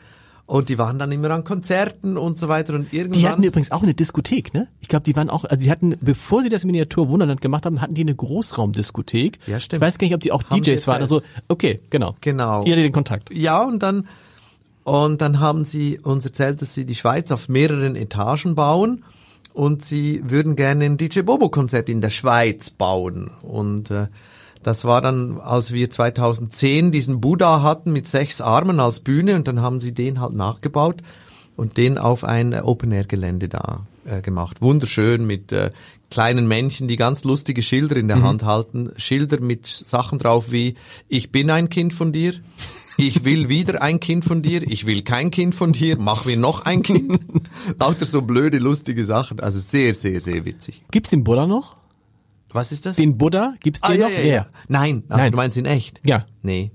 Und die waren dann immer an Konzerten und so weiter und irgendwann. Die hatten übrigens auch eine Diskothek, ne? Ich glaube, die waren auch, also die hatten, bevor sie das Miniaturwunderland gemacht haben, hatten die eine Großraumdiskothek. Ja, stimmt. Ich weiß gar nicht, ob die auch haben DJs waren. Also, okay, genau. Genau. Ihr hattet den Kontakt. Ja, und dann, und dann haben sie uns erzählt, dass sie die Schweiz auf mehreren Etagen bauen und sie würden gerne ein DJ Bobo Konzert in der Schweiz bauen und äh, das war dann, als wir 2010 diesen Buddha hatten mit sechs Armen als Bühne und dann haben sie den halt nachgebaut und den auf ein Open-Air-Gelände da äh, gemacht. Wunderschön mit äh, kleinen Männchen, die ganz lustige Schilder in der mhm. Hand halten. Schilder mit Sachen drauf wie, ich bin ein Kind von dir, ich will wieder ein Kind von dir, ich will kein Kind von dir, mach mir noch ein Kind. Lauter so blöde, lustige Sachen. Also sehr, sehr, sehr witzig. Gibt's den Buddha noch? Was ist das? Den Buddha gibt's den ah, noch? Ja, ja, ja. Nein, also Nein. du meinst ihn echt? Ja. Nee.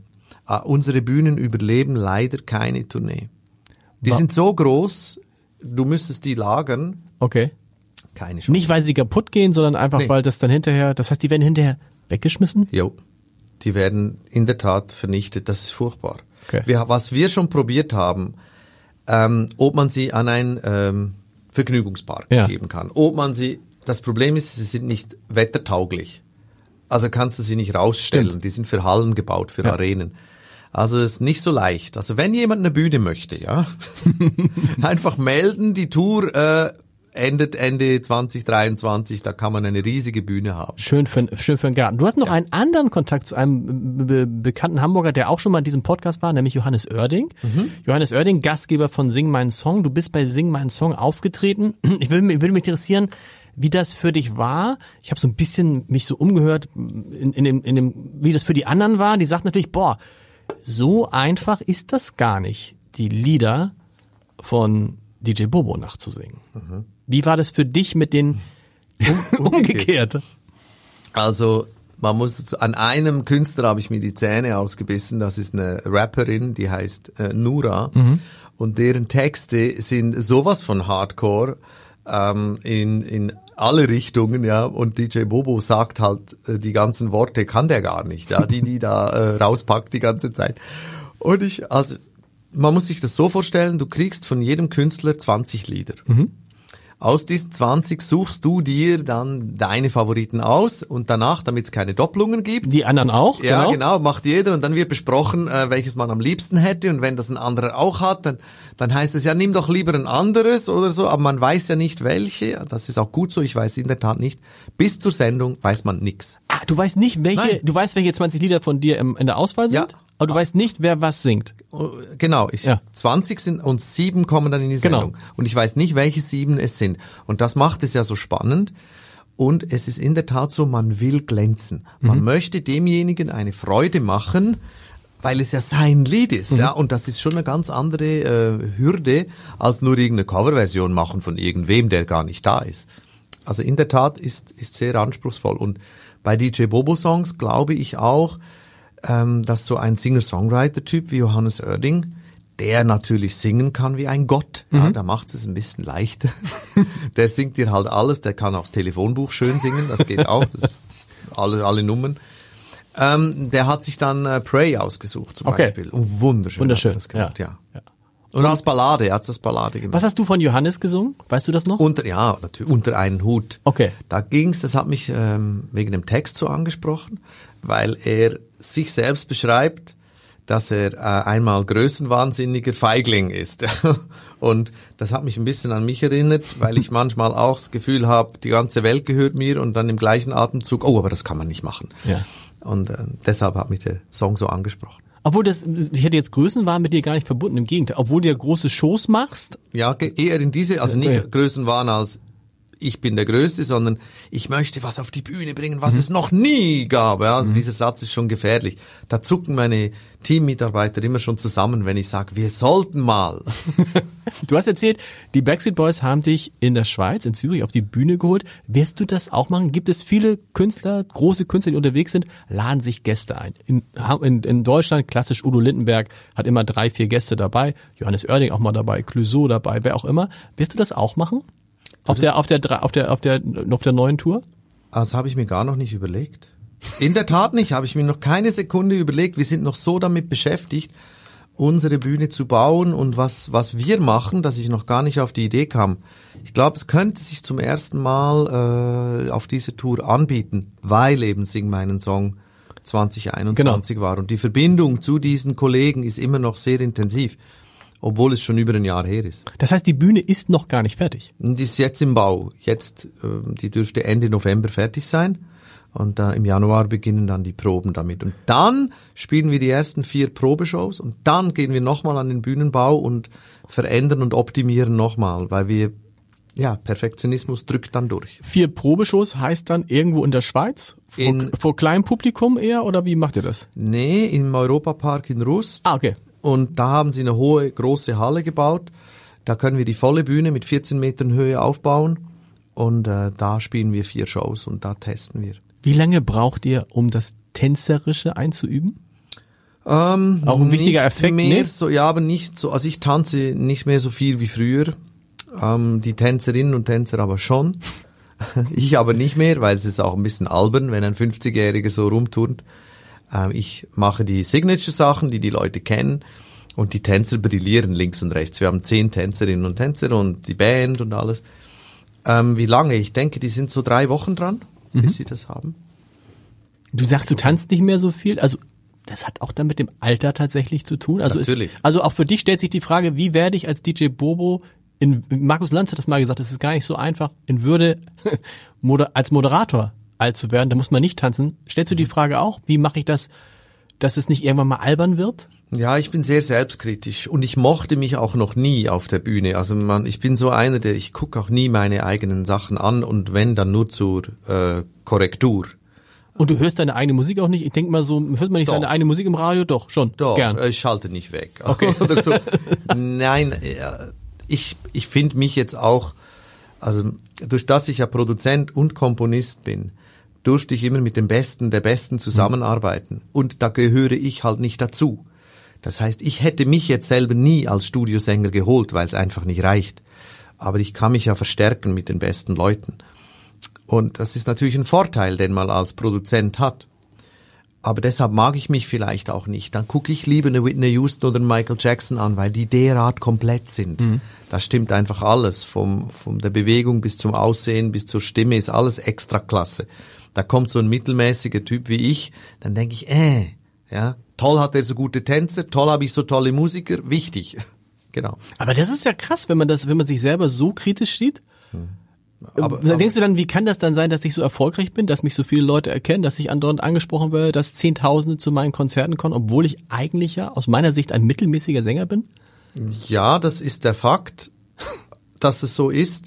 Ah, unsere Bühnen überleben leider keine Tournee. Die War sind so groß, du müsstest die lagern. Okay. Keine Chance. Nicht, weil sie kaputt gehen, sondern einfach, nee. weil das dann hinterher, das heißt, die werden hinterher weggeschmissen? Jo die werden in der Tat vernichtet. Das ist furchtbar. Okay. Wir, was wir schon probiert haben, ähm, ob man sie an ein ähm, Vergnügungspark ja. geben kann, ob man sie, das Problem ist, sie sind nicht wettertauglich. Also kannst du sie nicht rausstellen. Stimmt. Die sind für Hallen gebaut, für ja. Arenen. Also ist nicht so leicht. Also wenn jemand eine Bühne möchte, ja, einfach melden, die Tour äh, endet Ende 2023, da kann man eine riesige Bühne haben. Schön für, schön für den Garten. Du hast noch ja. einen anderen Kontakt zu einem be bekannten Hamburger, der auch schon mal in diesem Podcast war, nämlich Johannes Oerding. Mhm. Johannes Oerding, Gastgeber von Sing meinen Song. Du bist bei Sing meinen Song aufgetreten. Ich würde, mich interessieren, wie das für dich war. Ich habe so ein bisschen mich so umgehört in, in, dem, in dem, wie das für die anderen war. Die sagten natürlich, boah, so einfach ist das gar nicht, die Lieder von DJ Bobo nachzusingen. Mhm. Wie war das für dich mit den um, umgekehrt? Also man muss an einem Künstler habe ich mir die Zähne ausgebissen. Das ist eine Rapperin, die heißt äh, Nura mhm. und deren Texte sind sowas von Hardcore ähm, in in alle Richtungen, ja. Und DJ Bobo sagt halt äh, die ganzen Worte kann der gar nicht, ja, die die da äh, rauspackt die ganze Zeit. Und ich also man muss sich das so vorstellen, du kriegst von jedem Künstler 20 Lieder. Mhm. Aus diesen 20 suchst du dir dann deine Favoriten aus und danach, damit es keine Doppelungen gibt. Die anderen auch? Ja, genau, genau macht jeder und dann wird besprochen, äh, welches man am liebsten hätte und wenn das ein anderer auch hat, dann, dann heißt es ja, nimm doch lieber ein anderes oder so, aber man weiß ja nicht welche. Das ist auch gut so, ich weiß in der Tat nicht. Bis zur Sendung weiß man nix. Ah, du weißt nicht, welche, Nein. du weißt, welche 20 Lieder von dir im, in der Auswahl sind? Ja. Aber du weißt nicht, wer was singt. Oh, genau, ich, ja. 20 sind und sieben kommen dann in die genau. Sendung. Genau. Und ich weiß nicht, welche sieben es sind. Und das macht es ja so spannend. Und es ist in der Tat so, man will glänzen. Man mhm. möchte demjenigen eine Freude machen, weil es ja sein Lied ist, mhm. ja, und das ist schon eine ganz andere äh, Hürde, als nur irgendeine Coverversion machen von irgendwem, der gar nicht da ist. Also in der Tat ist ist sehr anspruchsvoll und bei DJ Bobo Songs glaube ich auch, ähm, dass so ein Singer-Songwriter-Typ wie Johannes Oerding, der natürlich singen kann wie ein Gott, mhm. ja, da macht es ein bisschen leichter. der singt dir halt alles, der kann auch das Telefonbuch schön singen, das geht auch, das alle, alle Nummern. Ähm, der hat sich dann äh, Pray ausgesucht zum okay. Beispiel. Und wunderschön. Wunderschön. das gemacht, ja. ja. Und als Ballade, er hat das Ballade gemacht. Was hast du von Johannes gesungen? Weißt du das noch? Unter, ja, natürlich, unter einen Hut. Okay. Da ging's, das hat mich ähm, wegen dem Text so angesprochen, weil er sich selbst beschreibt, dass er äh, einmal größenwahnsinniger Feigling ist. und das hat mich ein bisschen an mich erinnert, weil ich manchmal auch das Gefühl habe, die ganze Welt gehört mir und dann im gleichen Atemzug, oh, aber das kann man nicht machen. Ja. Und äh, deshalb hat mich der Song so angesprochen. Obwohl das, ich hätte jetzt Größenwahn mit dir gar nicht verbunden, im Gegenteil. Obwohl du ja große Shows machst. Ja, eher in diese, also nicht. Größenwahn als ich bin der Größte, sondern ich möchte was auf die Bühne bringen, was mhm. es noch nie gab. Ja, also mhm. dieser Satz ist schon gefährlich. Da zucken meine Teammitarbeiter immer schon zusammen, wenn ich sage, wir sollten mal. du hast erzählt, die Backstreet Boys haben dich in der Schweiz, in Zürich, auf die Bühne geholt. Wirst du das auch machen? Gibt es viele Künstler, große Künstler, die unterwegs sind, laden sich Gäste ein? In, in, in Deutschland, klassisch Udo Lindenberg, hat immer drei, vier Gäste dabei. Johannes Oerding auch mal dabei, Clouseau dabei, wer auch immer. Wirst du das auch machen? Auf der, auf der, auf der, auf der, auf der neuen Tour? Das habe ich mir gar noch nicht überlegt. In der Tat nicht, habe ich mir noch keine Sekunde überlegt. Wir sind noch so damit beschäftigt, unsere Bühne zu bauen und was, was wir machen, dass ich noch gar nicht auf die Idee kam. Ich glaube, es könnte sich zum ersten Mal äh, auf diese Tour anbieten, weil eben Sing meinen Song 2021 genau. war. Und die Verbindung zu diesen Kollegen ist immer noch sehr intensiv obwohl es schon über ein Jahr her ist. Das heißt, die Bühne ist noch gar nicht fertig? Die ist jetzt im Bau. Jetzt, äh, die dürfte Ende November fertig sein. Und äh, im Januar beginnen dann die Proben damit. Und dann spielen wir die ersten vier Probeshows und dann gehen wir nochmal an den Bühnenbau und verändern und optimieren nochmal, weil wir, ja, Perfektionismus drückt dann durch. Vier Probeshows heißt dann irgendwo in der Schweiz? Vor, in, vor kleinem Publikum eher oder wie macht ihr das? Nee, im Europapark in Rust. Ah, okay. Und da haben sie eine hohe, große Halle gebaut. Da können wir die volle Bühne mit 14 Metern Höhe aufbauen. Und äh, da spielen wir vier Shows und da testen wir. Wie lange braucht ihr, um das Tänzerische einzuüben? Ähm, Auch ein wichtiger Effekt, mehr ne? so, ja, aber nicht so, also ich tanze nicht mehr so viel wie früher. Ähm, die Tänzerinnen und Tänzer aber schon. ich aber nicht mehr, weil es ist auch ein bisschen albern, wenn ein 50-Jähriger so rumturnt. Ähm, ich mache die Signature-Sachen, die die Leute kennen. Und die Tänzer brillieren links und rechts. Wir haben zehn Tänzerinnen und Tänzer und die Band und alles. Ähm, wie lange? Ich denke, die sind so drei Wochen dran, mhm. bis sie das haben. Du sagst, du tanzt nicht mehr so viel. Also das hat auch dann mit dem Alter tatsächlich zu tun. Also Natürlich. Ist, also auch für dich stellt sich die Frage, wie werde ich als DJ Bobo in Markus Lanz hat das mal gesagt, es ist gar nicht so einfach in Würde als Moderator alt zu werden, da muss man nicht tanzen. Stellst du die Frage auch, wie mache ich das dass es nicht irgendwann mal albern wird? Ja, ich bin sehr selbstkritisch und ich mochte mich auch noch nie auf der Bühne. Also man, ich bin so einer, der ich gucke auch nie meine eigenen Sachen an und wenn dann nur zur äh, Korrektur. Und du hörst deine eigene Musik auch nicht? Ich denke mal so, hört man nicht Doch. seine eigene Musik im Radio? Doch, schon. Doch, gern. ich schalte nicht weg. Okay. So. Nein, äh, ich, ich finde mich jetzt auch, also durch das ich ja Produzent und Komponist bin, durfte ich immer mit dem Besten der Besten zusammenarbeiten. Und da gehöre ich halt nicht dazu. Das heißt, ich hätte mich jetzt selber nie als Studiosänger geholt, weil es einfach nicht reicht. Aber ich kann mich ja verstärken mit den besten Leuten. Und das ist natürlich ein Vorteil, den man als Produzent hat. Aber deshalb mag ich mich vielleicht auch nicht. Dann gucke ich lieber eine Whitney Houston oder einen Michael Jackson an, weil die derart komplett sind. Mhm. Da stimmt einfach alles. Vom, von der Bewegung bis zum Aussehen bis zur Stimme ist alles extra klasse. Da kommt so ein mittelmäßiger Typ wie ich, dann denke ich, äh, ja, toll hat er so gute Tänzer, toll habe ich so tolle Musiker, wichtig. genau. Aber das ist ja krass, wenn man das, wenn man sich selber so kritisch sieht. Hm. Aber, denkst du dann, wie kann das dann sein, dass ich so erfolgreich bin, dass mich so viele Leute erkennen, dass ich andauernd angesprochen werde, dass Zehntausende zu meinen Konzerten kommen, obwohl ich eigentlich ja aus meiner Sicht ein mittelmäßiger Sänger bin? Ja, das ist der Fakt, dass es so ist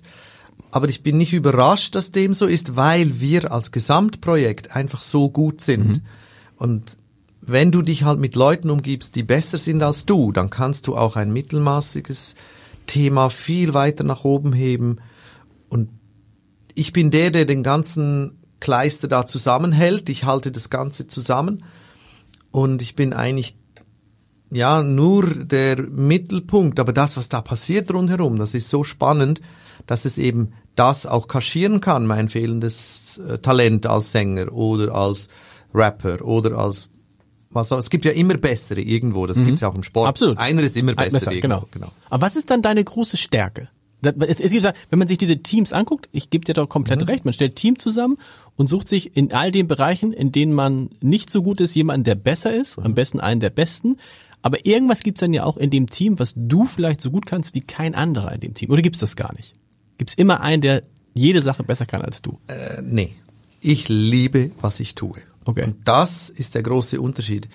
aber ich bin nicht überrascht, dass dem so ist, weil wir als Gesamtprojekt einfach so gut sind. Mhm. Und wenn du dich halt mit Leuten umgibst, die besser sind als du, dann kannst du auch ein mittelmaßiges Thema viel weiter nach oben heben. Und ich bin der, der den ganzen Kleister da zusammenhält. Ich halte das Ganze zusammen. Und ich bin eigentlich ja nur der Mittelpunkt. Aber das, was da passiert rundherum, das ist so spannend dass es eben das auch kaschieren kann, mein fehlendes äh, Talent als Sänger oder als Rapper oder als was auch. Es gibt ja immer bessere irgendwo, das mhm. gibt's ja auch im Sport. Absolut. Einer ist immer besser, besser irgendwo. Genau. genau. Aber was ist dann deine große Stärke? Es, es gibt, wenn man sich diese Teams anguckt, ich gebe dir doch komplett mhm. recht, man stellt Team zusammen und sucht sich in all den Bereichen, in denen man nicht so gut ist, jemanden, der besser ist, mhm. am besten einen der Besten. Aber irgendwas gibt's dann ja auch in dem Team, was du vielleicht so gut kannst wie kein anderer in dem Team. Oder gibt's das gar nicht? Gibt es immer einen, der jede Sache besser kann als du? Äh, nee. Ich liebe, was ich tue. Okay. Und das ist der große Unterschied.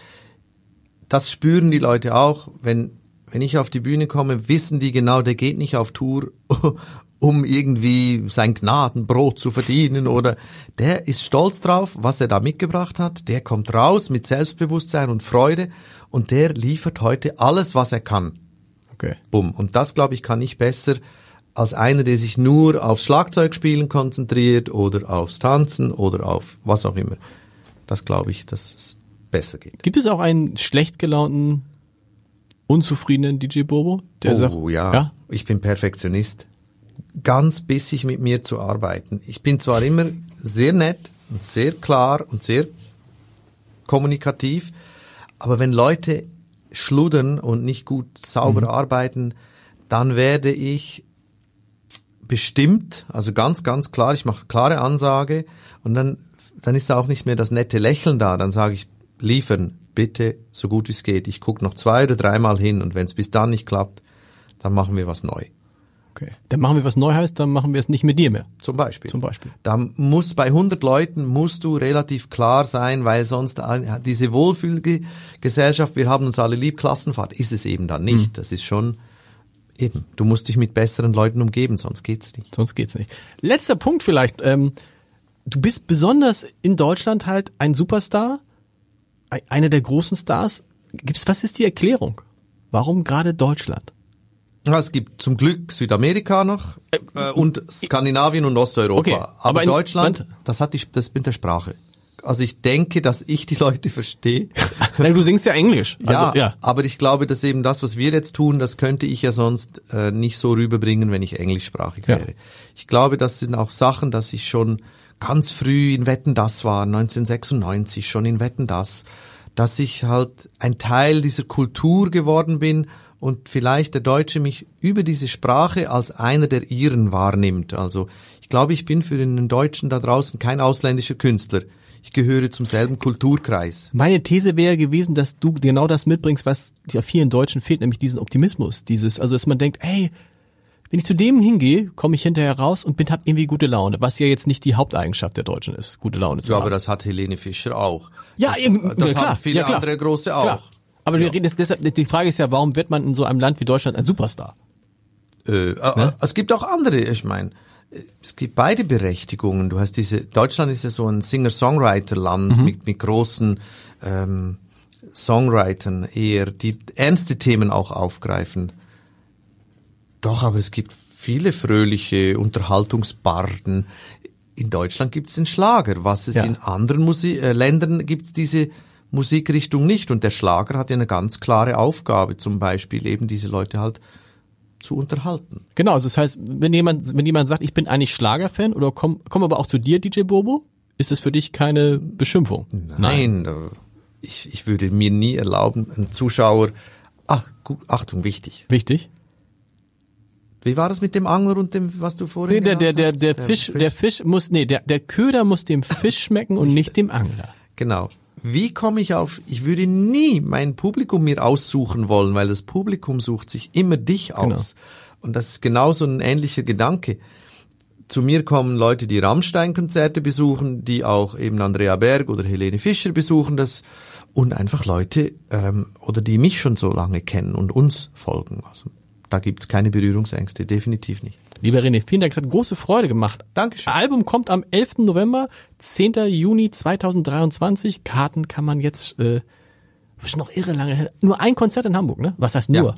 Das spüren die Leute auch, wenn wenn ich auf die Bühne komme, wissen die genau, der geht nicht auf Tour, um irgendwie sein Gnadenbrot zu verdienen oder der ist stolz drauf, was er da mitgebracht hat, der kommt raus mit Selbstbewusstsein und Freude und der liefert heute alles, was er kann. Okay. Bumm. Und das, glaube ich, kann ich besser als einer, der sich nur aufs Schlagzeugspielen konzentriert oder aufs Tanzen oder auf was auch immer. Das glaube ich, dass es besser geht. Gibt es auch einen schlecht gelaunten, unzufriedenen DJ Bobo? Der oh sagt, ja. ja, ich bin Perfektionist. Ganz bissig mit mir zu arbeiten. Ich bin zwar immer sehr nett und sehr klar und sehr kommunikativ, aber wenn Leute schludern und nicht gut sauber mhm. arbeiten, dann werde ich bestimmt, also ganz, ganz klar, ich mache klare Ansage und dann, dann ist da auch nicht mehr das nette Lächeln da. Dann sage ich, liefern, bitte, so gut wie es geht. Ich gucke noch zwei oder dreimal hin und wenn es bis dann nicht klappt, dann machen wir was neu. Okay. Dann machen wir was neu heißt, dann machen wir es nicht mit dir mehr. Zum Beispiel. Zum Beispiel. Da muss bei 100 Leuten musst du relativ klar sein, weil sonst diese Wohlfühlgesellschaft, wir haben uns alle lieb, Klassenfahrt, ist es eben dann nicht. Mhm. Das ist schon Eben, du musst dich mit besseren Leuten umgeben, sonst geht's nicht. Sonst geht's nicht. Letzter Punkt vielleicht. Ähm, du bist besonders in Deutschland halt ein Superstar, einer der großen Stars. Gibt's, was ist die Erklärung? Warum gerade Deutschland? Ja, es gibt zum Glück Südamerika noch äh, äh und Skandinavien und Osteuropa. Okay, aber, aber Deutschland, das hat die, das mit der Sprache also ich denke, dass ich die Leute verstehe. Nein, du singst ja Englisch. Also, ja, ja, aber ich glaube, dass eben das, was wir jetzt tun, das könnte ich ja sonst äh, nicht so rüberbringen, wenn ich englischsprachig wäre. Ja. Ich glaube, das sind auch Sachen, dass ich schon ganz früh in Wetten das war, 1996 schon in Wetten das, dass ich halt ein Teil dieser Kultur geworden bin und vielleicht der Deutsche mich über diese Sprache als einer der ihren wahrnimmt. Also ich glaube, ich bin für den Deutschen da draußen kein ausländischer Künstler ich gehöre zum selben Kulturkreis. Meine These wäre gewesen, dass du genau das mitbringst, was ja vielen Deutschen fehlt, nämlich diesen Optimismus, dieses, also dass man denkt, hey, wenn ich zu dem hingehe, komme ich hinterher raus und bin hab irgendwie gute Laune, was ja jetzt nicht die Haupteigenschaft der Deutschen ist, gute Laune zu ja, haben. aber das hat Helene Fischer auch. Ja, das, das ja, klar, haben viele ja, klar, andere große auch. Klar. Aber ja. wir reden jetzt deshalb, die Frage ist ja, warum wird man in so einem Land wie Deutschland ein Superstar? Äh, ne? Es gibt auch andere, ich meine, es gibt beide Berechtigungen. Du hast diese, Deutschland ist ja so ein Singer-Songwriter-Land mhm. mit, mit großen ähm, Songwritern eher, die ernste Themen auch aufgreifen. Doch, aber es gibt viele fröhliche Unterhaltungsbarden. In Deutschland gibt es den Schlager, was es ja. in anderen Musi äh, Ländern gibt diese Musikrichtung nicht. Und der Schlager hat ja eine ganz klare Aufgabe, zum Beispiel eben diese Leute halt zu unterhalten. Genau, also das heißt, wenn jemand, wenn jemand sagt, ich bin eigentlich Schlagerfan oder komm, komm aber auch zu dir, DJ Bobo, ist das für dich keine Beschimpfung? Nein, Nein. Ich, ich würde mir nie erlauben, einen Zuschauer, ah, Achtung, wichtig. Wichtig? Wie war das mit dem Angler und dem, was du vorhin nee, der, der, der, der, Fisch, der Fisch muss, nee, der, der Köder muss dem Fisch schmecken und nicht dem Angler. Genau. Wie komme ich auf, ich würde nie mein Publikum mir aussuchen wollen, weil das Publikum sucht sich immer dich genau. aus. Genau. Und das ist genauso ein ähnlicher Gedanke. Zu mir kommen Leute, die Rammstein-Konzerte besuchen, die auch eben Andrea Berg oder Helene Fischer besuchen, das und einfach Leute ähm, oder die mich schon so lange kennen und uns folgen. Also da gibt's keine Berührungsängste, definitiv nicht. Lieber René, vielen Dank, es hat große Freude gemacht. Dankeschön. Album kommt am 11. November, 10. Juni 2023. Karten kann man jetzt, äh, ist noch irre lange, nur ein Konzert in Hamburg, ne? Was heißt nur? Ja.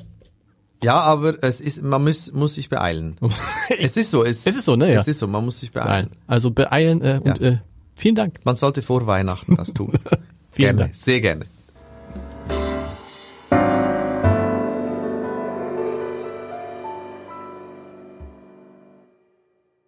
Ja, aber es ist, man muss, muss sich beeilen. es ist so, es, es ist so, ne? Ja. Es ist so, man muss sich beeilen. Also beeilen äh, und ja. äh, vielen Dank. Man sollte vor Weihnachten das tun. vielen gerne, Dank. sehr gerne.